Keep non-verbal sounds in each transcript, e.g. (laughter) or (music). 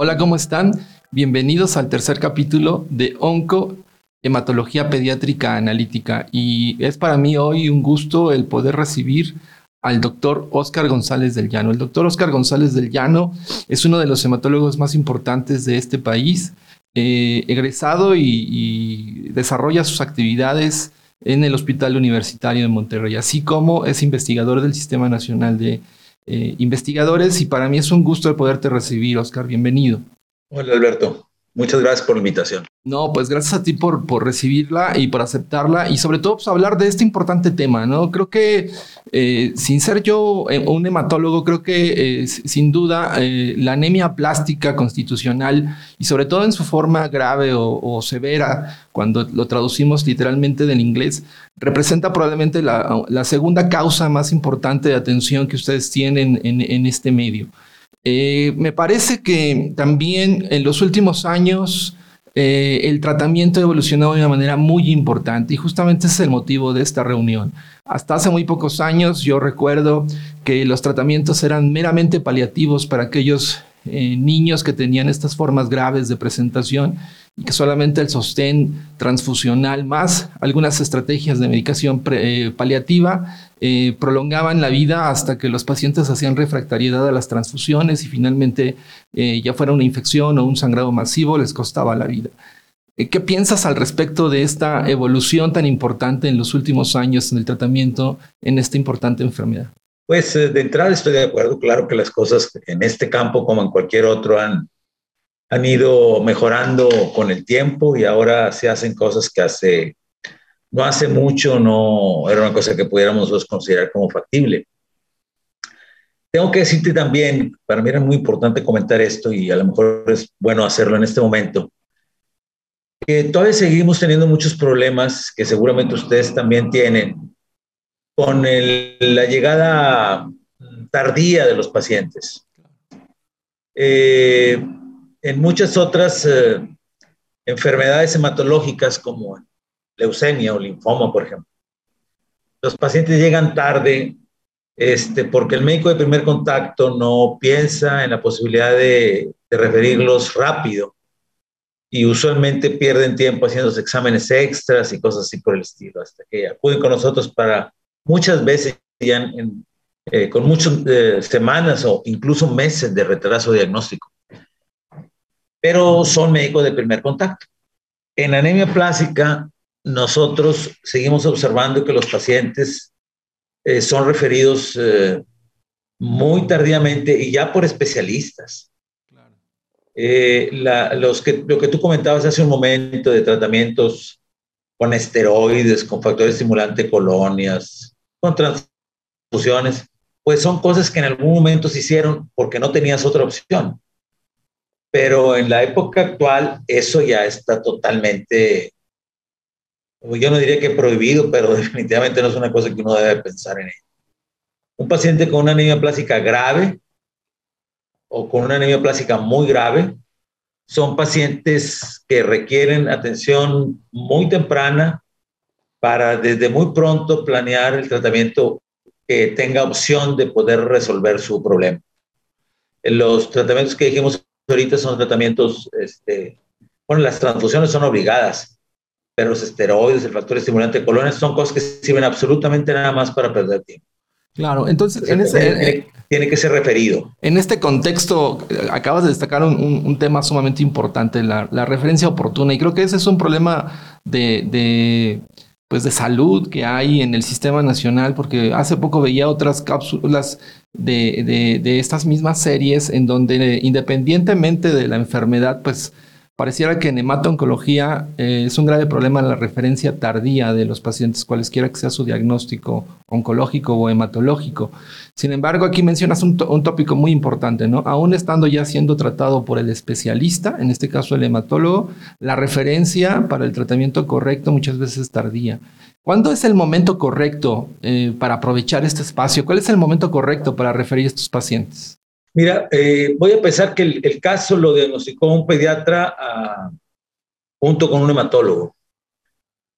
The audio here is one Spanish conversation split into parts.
Hola, ¿cómo están? Bienvenidos al tercer capítulo de Onco Hematología Pediátrica Analítica. Y es para mí hoy un gusto el poder recibir al doctor Oscar González del Llano. El doctor Oscar González del Llano es uno de los hematólogos más importantes de este país, eh, egresado y, desarrolla sus actividades en el Hospital Universitario de Monterrey, así como es investigador del Sistema Nacional de eh, Investigadores. Y para mí es un gusto el poderte recibir, Oscar. Bienvenido. Hola, Alberto. Muchas gracias por la invitación. No, pues gracias a ti por, por recibirla y por aceptarla y sobre todo pues, hablar de este importante tema, ¿no? Creo que eh, sin ser yo eh, un hematólogo, creo que eh, sin duda la anemia plástica constitucional y sobre todo en su forma grave o, severa, cuando lo traducimos literalmente del inglés, representa probablemente la, segunda causa más importante de atención que ustedes tienen en, en este medio. Eh, me parece que también en los últimos años eh, el tratamiento ha evolucionado de una manera muy importante y justamente es el motivo de esta reunión. Hasta hace muy pocos años yo recuerdo que los tratamientos eran meramente paliativos para aquellos eh, niños que tenían estas formas graves de presentación y que solamente el sostén transfusional más algunas estrategias de medicación paliativa eh, prolongaban la vida hasta que los pacientes hacían refractariedad a las transfusiones y finalmente ya fuera una infección o un sangrado masivo les costaba la vida. ¿Qué piensas al respecto de esta evolución tan importante en los últimos años en el tratamiento en esta importante enfermedad? Pues eh, de entrada estoy de acuerdo, claro que las cosas en este campo como en cualquier otro han, han ido mejorando con el tiempo y ahora se hacen cosas que hace, no hace mucho no era una cosa que pudiéramos considerar como factible. Tengo que decirte también, para mí era muy importante comentar esto y a lo mejor es bueno hacerlo en este momento, que todavía seguimos teniendo muchos problemas que seguramente ustedes también tienen con la llegada tardía de los pacientes. Eh, en muchas otras eh, enfermedades hematológicas como leucemia o linfoma, por ejemplo, los pacientes llegan tarde este, porque el médico de primer contacto no piensa en la posibilidad de, referirlos rápido y usualmente pierden tiempo haciendo exámenes extras y cosas así por el estilo, hasta que acuden con nosotros para muchas veces ya eh, con muchas eh, semanas o incluso meses de retraso diagnóstico. Pero son médicos de primer contacto. En anemia plástica, nosotros seguimos observando que los pacientes eh, son referidos muy tardíamente y ya por especialistas. los que, lo que tú comentabas hace un momento de tratamientos con esteroides, con factores estimulantes, colonias, con transfusiones, pues son cosas que en algún momento se hicieron porque no tenías otra opción. Pero en la época actual eso ya está totalmente, yo no diría que prohibido, pero (laughs) definitivamente no es una cosa que uno debe pensar en ello. Un paciente con una anemia plástica grave o con una anemia plástica muy grave son pacientes que requieren atención muy temprana para desde muy pronto planear el tratamiento que tenga opción de poder resolver su problema. Los tratamientos que dijimos ahorita son tratamientos, este, bueno, las transfusiones son obligadas, pero los esteroides, el factor estimulante de colonias son cosas que sirven absolutamente nada más para perder tiempo. Claro, entonces en ese, tiene, que ser referido. En este contexto, eh, acabas de destacar un, tema sumamente importante, la, referencia oportuna, y creo que ese es un problema de pues de salud que hay en el sistema nacional, porque hace poco veía otras cápsulas de, de, de estas mismas series en donde independientemente de la enfermedad, pues Pareciera que en hemato-oncología eh, es un grave problema la referencia tardía de los pacientes, cualesquiera que sea su diagnóstico oncológico o hematológico. Sin embargo, aquí mencionas un, tópico muy importante, ¿no? Aún estando ya siendo tratado por el especialista, en este caso el hematólogo, la referencia para el tratamiento correcto muchas veces es tardía. ¿Cuándo es el momento correcto eh, para aprovechar este espacio? ¿Cuál es el momento correcto para referir a estos pacientes? Mira, eh, voy a pensar que el, caso lo diagnosticó un pediatra ah, junto con un hematólogo.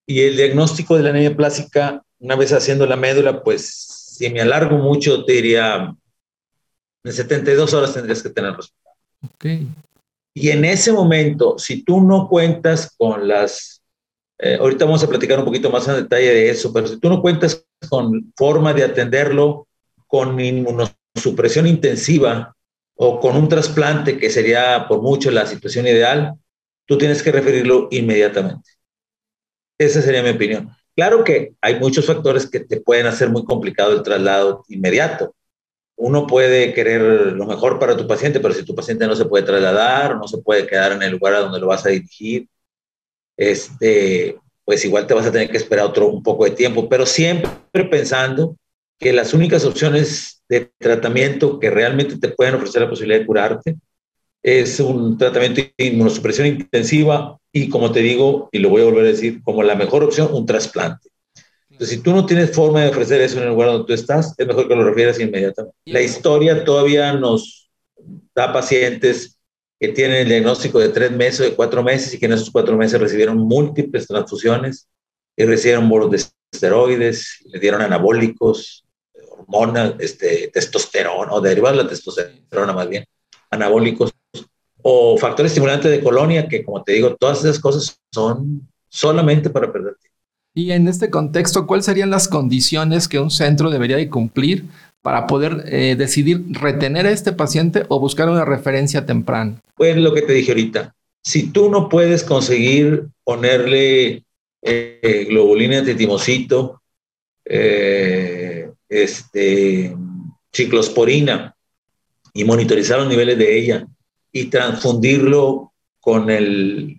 Y el diagnóstico de la anemia plástica, una vez haciendo la médula, pues si me alargo mucho, te diría, en 72 horas tendrías que tener resultado. Okay. Y en ese momento, si tú no cuentas con las, eh, ahorita vamos a platicar un poquito más en detalle de eso, pero si tú no cuentas con forma de atenderlo con inmunosupresión intensiva o con un trasplante, que sería por mucho la situación ideal, tú tienes que referirlo inmediatamente. Esa sería mi opinión. Claro que hay muchos factores que te pueden hacer muy complicado el traslado inmediato uno puede querer lo mejor para tu paciente, pero si tu paciente no se puede trasladar, no se puede quedar en el lugar a donde lo vas a dirigir, este, pues igual te vas a tener que esperar otro un poco de tiempo, pero siempre pensando que las únicas opciones de tratamiento que realmente te pueden ofrecer la posibilidad de curarte es un tratamiento de inmunosupresión intensiva y como te digo, y lo voy a volver a decir, como la mejor opción, un trasplante. Entonces, si tú no tienes forma de ofrecer eso en el lugar donde tú estás, es mejor que lo refieras inmediatamente. La historia todavía nos da pacientes que tienen el diagnóstico de tres meses o de cuatro meses y que en esos cuatro meses recibieron múltiples transfusiones y recibieron bolos de esteroides, le dieron anabólicos, hormonas, este, testosterona o derivados de la testosterona más bien, anabólicos o factores estimulantes de colonia que, como te digo, todas esas cosas son solamente para perder tiempo. Y en este contexto, ¿cuáles serían las condiciones que un centro debería de cumplir para poder eh, decidir retener a este paciente o buscar una referencia temprana? Pues lo que te dije ahorita. Si tú no puedes conseguir ponerle eh, globulina de timocito, eh, este, ciclosporina y monitorizar los niveles de ella y transfundirlo con el,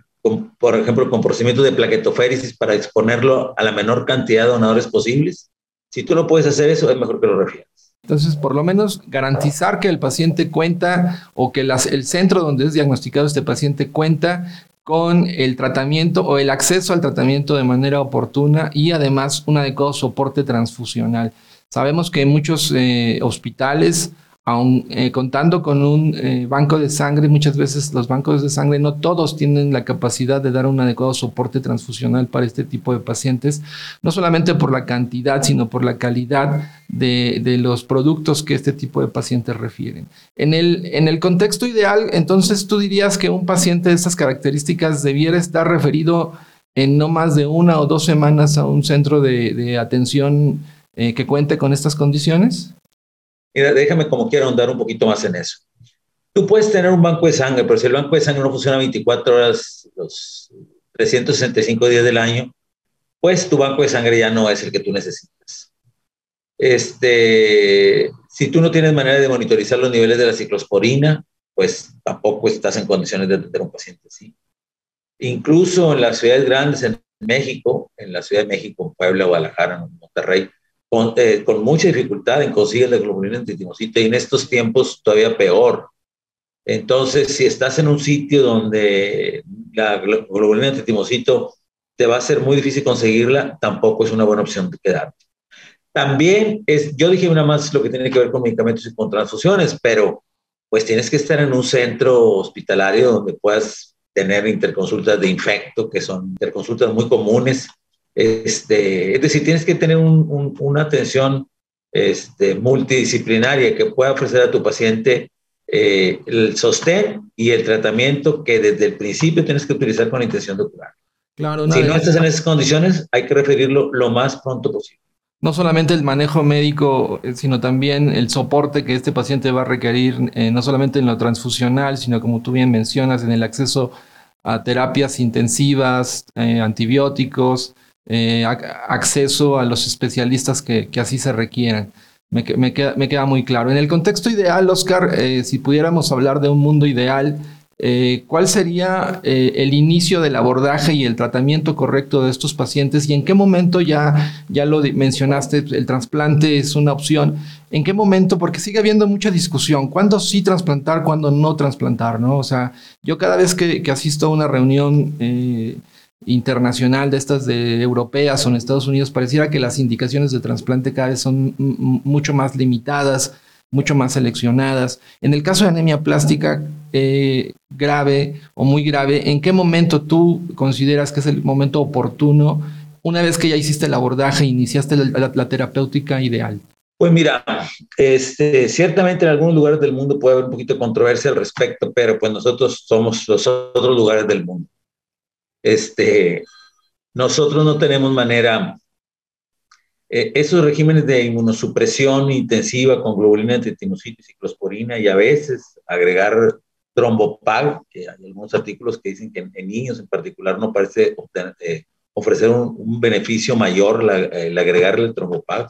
por ejemplo, con procedimientos de plaquetoféresis para exponerlo a la menor cantidad de donadores posibles. Si tú no puedes hacer eso, es mejor que lo refieras. Entonces, por lo menos garantizar que el paciente cuenta o que el centro donde es diagnosticado este paciente cuenta con el tratamiento o el acceso al tratamiento de manera oportuna y además un adecuado soporte transfusional. Sabemos que muchos eh, hospitales aun eh, contando con un eh, banco de sangre, muchas veces los bancos de sangre no todos tienen la capacidad de dar un adecuado soporte transfusional para este tipo de pacientes, no solamente por la cantidad, sino por la calidad de, de los productos que este tipo de pacientes refieren. En el, en el contexto ideal, entonces tú dirías que un paciente de estas características debiera estar referido en no más de una o dos semanas a un centro de, de atención eh, que cuente con estas condiciones? Mira, déjame como quiera ahondar un poquito más en eso. Tú puedes tener un banco de sangre, pero si el banco de sangre no funciona 24 horas, los 365 días del año, pues tu banco de sangre ya no es el que tú necesitas. Este, si tú no tienes manera de monitorizar los niveles de la ciclosporina, pues tampoco estás en condiciones de atender a un paciente así. Incluso en las ciudades grandes, en México, en la Ciudad de México, en Puebla, Guadalajara, en Monterrey, eh, con, mucha dificultad en conseguir la globulina antitimocito y en estos tiempos todavía peor. Entonces, si estás en un sitio donde la globulina antitimocito te va a ser muy difícil conseguirla, tampoco es una buena opción quedarte. También es, yo dije una más lo que tiene que ver con medicamentos y con transfusiones, pero pues tienes que estar en un centro hospitalario donde puedas tener interconsultas de infecto, que son interconsultas muy comunes este, es decir, tienes que tener una atención este, multidisciplinaria que pueda ofrecer a tu paciente eh, el sostén y el tratamiento que desde el principio tienes que utilizar con la intención de curar. Claro, si no estás en esas condiciones, hay que referirlo lo más pronto posible. No solamente el manejo médico, eh, sino también el soporte que este paciente va a requerir, eh, no solamente en lo transfusional, sino como tú bien mencionas, en el acceso a terapias intensivas, antibióticos, eh, acceso a los especialistas que, así se requieran. Me, queda, muy claro. En el contexto ideal, Oscar, eh, si pudiéramos hablar de un mundo ideal, eh, ¿cuál sería el inicio del abordaje y el tratamiento correcto de estos pacientes? ¿Y en qué momento ya, ya lo mencionaste, el trasplante es una opción? ¿En qué momento? Porque sigue habiendo mucha discusión. ¿Cuándo sí trasplantar, cuándo no trasplantar? ¿no? O sea, yo cada vez que asisto a una reunión internacional de estas de europeas o en Estados Unidos, pareciera que las indicaciones de trasplante cada vez son mucho más limitadas, mucho más seleccionadas. En el caso de anemia plástica eh, grave o muy grave, ¿en qué momento tú consideras que es el momento oportuno una vez que ya hiciste el abordaje, iniciaste la, terapéutica ideal? Pues mira, este, ciertamente en algunos lugares del mundo puede haber un poquito de controversia al respecto, pero pues nosotros somos los otros lugares del mundo. Este, nosotros no tenemos manera, eh, esos regímenes de inmunosupresión intensiva con globulina antitinocitis y closporina y a veces agregar trombopag, que hay algunos artículos que dicen que en, niños en particular no parece eh, ofrecer un, beneficio mayor el agregarle el trombopag.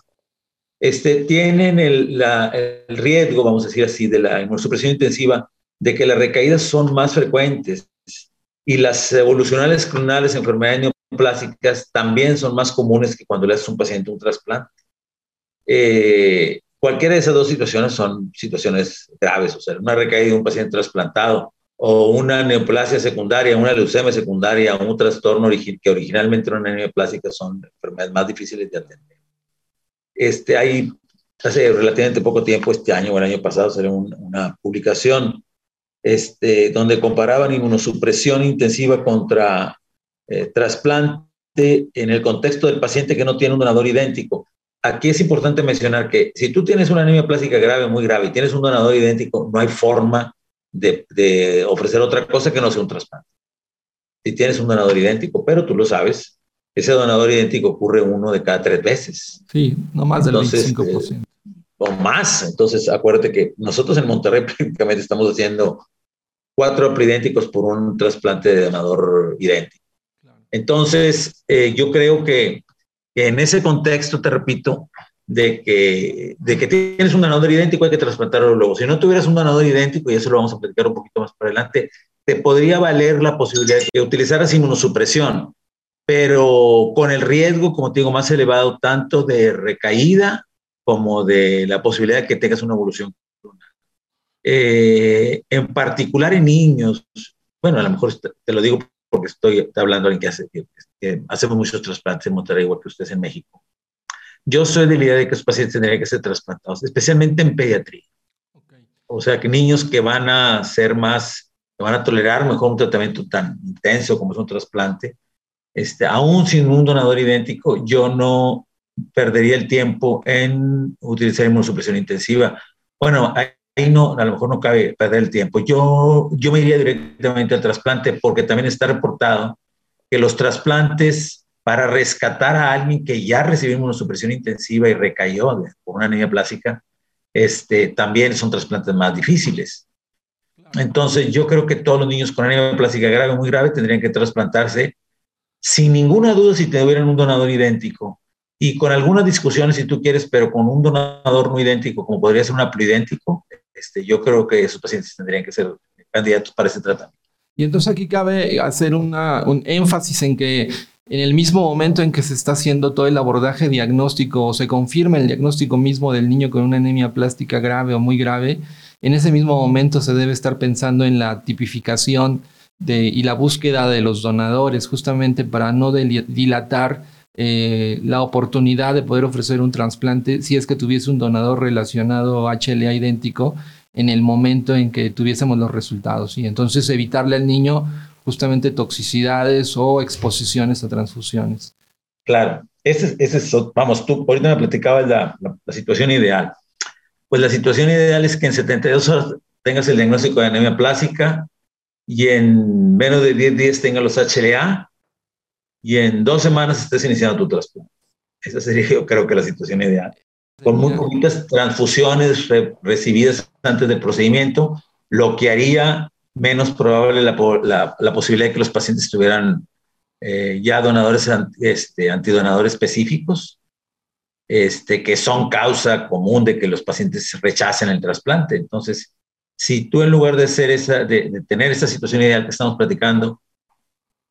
Este, tienen el, riesgo, vamos a decir así, de la inmunosupresión intensiva, de que las recaídas son más frecuentes y las evolucionales clonales, enfermedades neoplásicas, también son más comunes que cuando le haces un paciente un trasplante. Eh, Cualquiera de esas dos situaciones son situaciones graves, o sea, una recaída de un paciente trasplantado o una neoplasia secundaria, una leucemia secundaria, un trastorno que originalmente era una neoplásica son enfermedades más difíciles de atender. Este, hay, hace relativamente poco tiempo, este año o el año pasado, salió una publicación este, donde comparaban inmunosupresión intensiva contra eh, trasplante en el contexto del paciente que no tiene un donador idéntico aquí es importante mencionar que si tú tienes una anemia plástica grave, muy grave, y tienes un donador idéntico, no hay forma de, ofrecer otra cosa que no sea un trasplante. Si tienes un donador idéntico, pero tú lo sabes, ese donador idéntico ocurre uno de cada tres veces. Sí, no más del 25%. Eh, o más. Entonces, acuérdate que nosotros en Monterrey (laughs) prácticamente estamos haciendo cuatro idénticos por un trasplante de donador idéntico. Entonces, eh, yo creo que en ese contexto, te repito, de que, de que tienes un donador idéntico, hay que trasplantarlo luego. Si no tuvieras un donador idéntico, y eso lo vamos a platicar un poquito más para adelante, te podría valer la posibilidad de que utilizaras inmunosupresión, pero con el riesgo, como te digo, más elevado tanto de recaída como de la posibilidad de que tengas una evolución. Eh, en particular en niños, bueno, a lo mejor te lo digo porque estoy hablando de alguien que hace, que hacemos muchos trasplantes en Monterrey, igual que ustedes en México. Yo soy de la idea de que los pacientes tendrían que ser trasplantados, especialmente en pediatría. O sea, que niños que van a ser más, que van a tolerar mejor un tratamiento tan intenso como es un trasplante, este, aún sin un donador idéntico, yo no perdería el tiempo en utilizar inmunosupresión intensiva. Bueno, ahí no, a lo mejor no cabe perder el tiempo. Yo, yo me iría directamente al trasplante porque también está reportado que los trasplantes para rescatar a alguien que ya recibió inmunosupresión intensiva y recayó por una anemia plástica, este, también son trasplantes más difíciles. Entonces, yo creo que todos los niños con anemia plástica grave muy grave tendrían que trasplantarse sin ninguna duda si tuvieran un donador idéntico y con algunas discusiones si tú quieres, pero con un donador no idéntico, como podría ser un idéntico, este, yo creo que esos pacientes tendrían que ser candidatos para ese tratamiento. Y entonces aquí cabe hacer un énfasis en que en el mismo momento en que se está haciendo todo el abordaje diagnóstico o se confirma el diagnóstico mismo del niño con una anemia plástica grave o muy grave, en ese mismo momento se debe estar pensando en la tipificación de, y la búsqueda de los donadores, justamente para no dilatar eh, la oportunidad de poder ofrecer un trasplante si es que tuviese un donador relacionado HLA idéntico en el momento en que tuviésemos los resultados. Y entonces evitarle al niño justamente toxicidades o exposiciones a transfusiones. Claro, ese, ese es, vamos, tú ahorita me platicabas la, la, situación ideal. Pues la situación ideal es que en 72 horas tengas el diagnóstico de anemia plástica y en menos de 10 días tengas los HLA y en dos semanas estés iniciando tu trasplante. Esa sería yo creo que la situación ideal con muy poquitas transfusiones recibidas antes del procedimiento, lo que haría menos probable la, la, posibilidad de que los pacientes tuvieran eh, ya donadores este, antidonadores específicos, este, que son causa común de que los pacientes rechacen el trasplante. Entonces, si tú en lugar de, ser esa, de, de tener esa situación ideal que estamos platicando,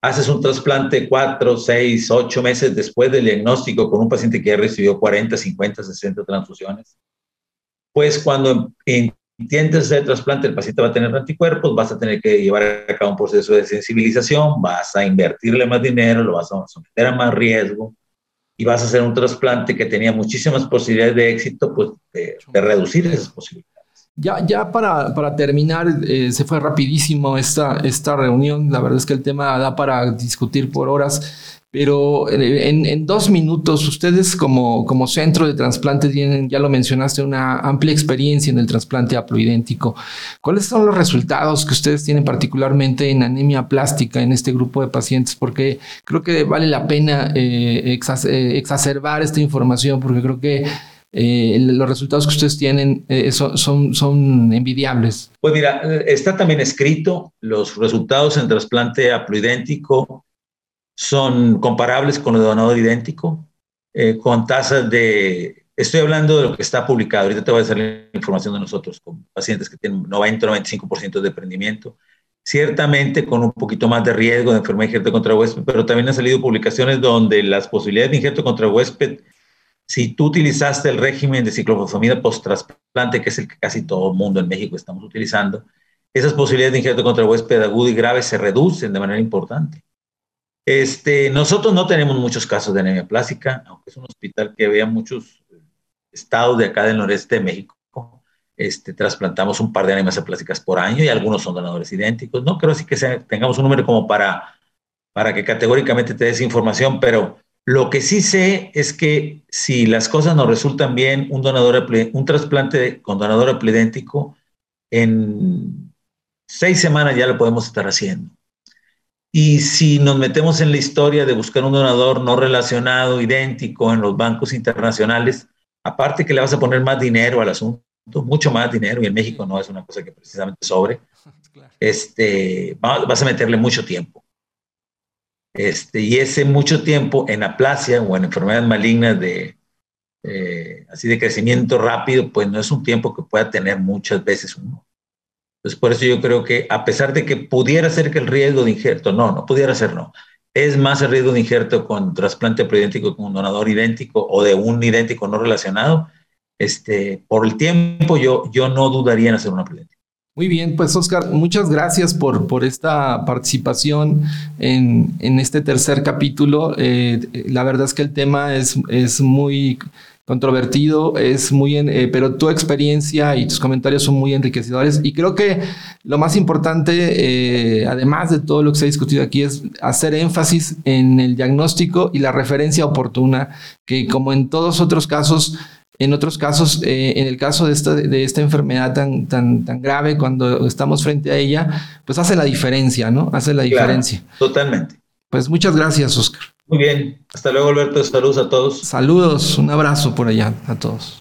haces un trasplante cuatro, seis, ocho meses después del diagnóstico con un paciente que ya recibió 40, 50, 60 transfusiones, pues cuando intentes hacer el trasplante, el paciente va a tener anticuerpos, vas a tener que llevar a cabo un proceso de sensibilización, vas a invertirle más dinero, lo vas a someter a más riesgo y vas a hacer un trasplante que tenía muchísimas posibilidades de éxito, pues de, de reducir esas posibilidades. Ya, ya para, para terminar, eh, se fue rapidísimo esta, esta reunión. La verdad es que el tema da para discutir por horas. pero eh, en, dos minutos, ustedes como, como centro de trasplante tienen, ya lo mencionaste, una amplia experiencia en el trasplante haploidéntico. ¿Cuáles son los resultados que ustedes tienen particularmente en anemia plástica en este grupo de pacientes? Porque creo que vale la pena eh, eh, exacerbar esta información, porque creo que los resultados que ustedes tienen son, son, son, envidiables. Pues mira, está también escrito los resultados en trasplante haploidéntico son comparables con el donador idéntico, eh, con tasas de, estoy hablando de lo que está publicado, ahorita te voy a hacer la información de nosotros, con pacientes que tienen 90-95% de prendimiento, ciertamente con un poquito más de riesgo de enfermedad de injerto contra huésped, pero también han salido publicaciones donde las posibilidades de injerto contra huésped, si tú utilizaste el régimen de ciclofosfamida post-trasplante, que es el que casi todo el mundo en México estamos utilizando, esas posibilidades de injerto contra huésped agudo y grave se reducen de manera importante. Este, nosotros no tenemos muchos casos de anemia plástica, aunque es un hospital que vea muchos estados de acá del noreste de México. Este, trasplantamos un par de anemias plásticas por año y algunos son donadores idénticos. No creo así que tengamos un número como para, para que categóricamente te des información, pero lo que sí sé es que si las cosas nos resultan bien, un, donador, un trasplante con donador aplidéntico, en seis semanas ya lo podemos estar haciendo. Y si nos metemos en la historia de buscar un donador no relacionado, idéntico en los bancos internacionales, aparte que le vas a poner más dinero al asunto, mucho más dinero, y en México no es una cosa que precisamente sobre, (laughs) este, vas a meterle mucho tiempo. Este, y ese mucho tiempo en aplasia o en enfermedades malignas de, eh, así de crecimiento rápido, pues no es un tiempo que pueda tener muchas veces uno. Entonces, por eso yo creo que a pesar de que pudiera ser que el riesgo de injerto, no, no pudiera ser, no. Es más el riesgo de injerto con trasplante preidéntico con un donador idéntico o de un idéntico no relacionado. Este, por el tiempo, yo, yo no dudaría en hacer una preidéntica. Muy bien, pues Oscar, muchas gracias por, por esta participación en, en este tercer capítulo. Eh, la verdad es que el tema es, es muy controvertido, es muy, eh, pero tu experiencia y tus comentarios son muy enriquecedores y creo que lo más importante, eh, además de todo lo que se ha discutido aquí, es hacer énfasis en el diagnóstico y la referencia oportuna, que como en todos otros casos, en otros casos, eh, en el caso de esta, de esta enfermedad tan, tan, tan grave, cuando estamos frente a ella, pues hace la diferencia, ¿no? Hace la diferencia. totalmente. Pues muchas gracias, Oscar. Muy bien. Hasta luego, Alberto. Saludos a todos. Saludos. Un abrazo por allá a todos.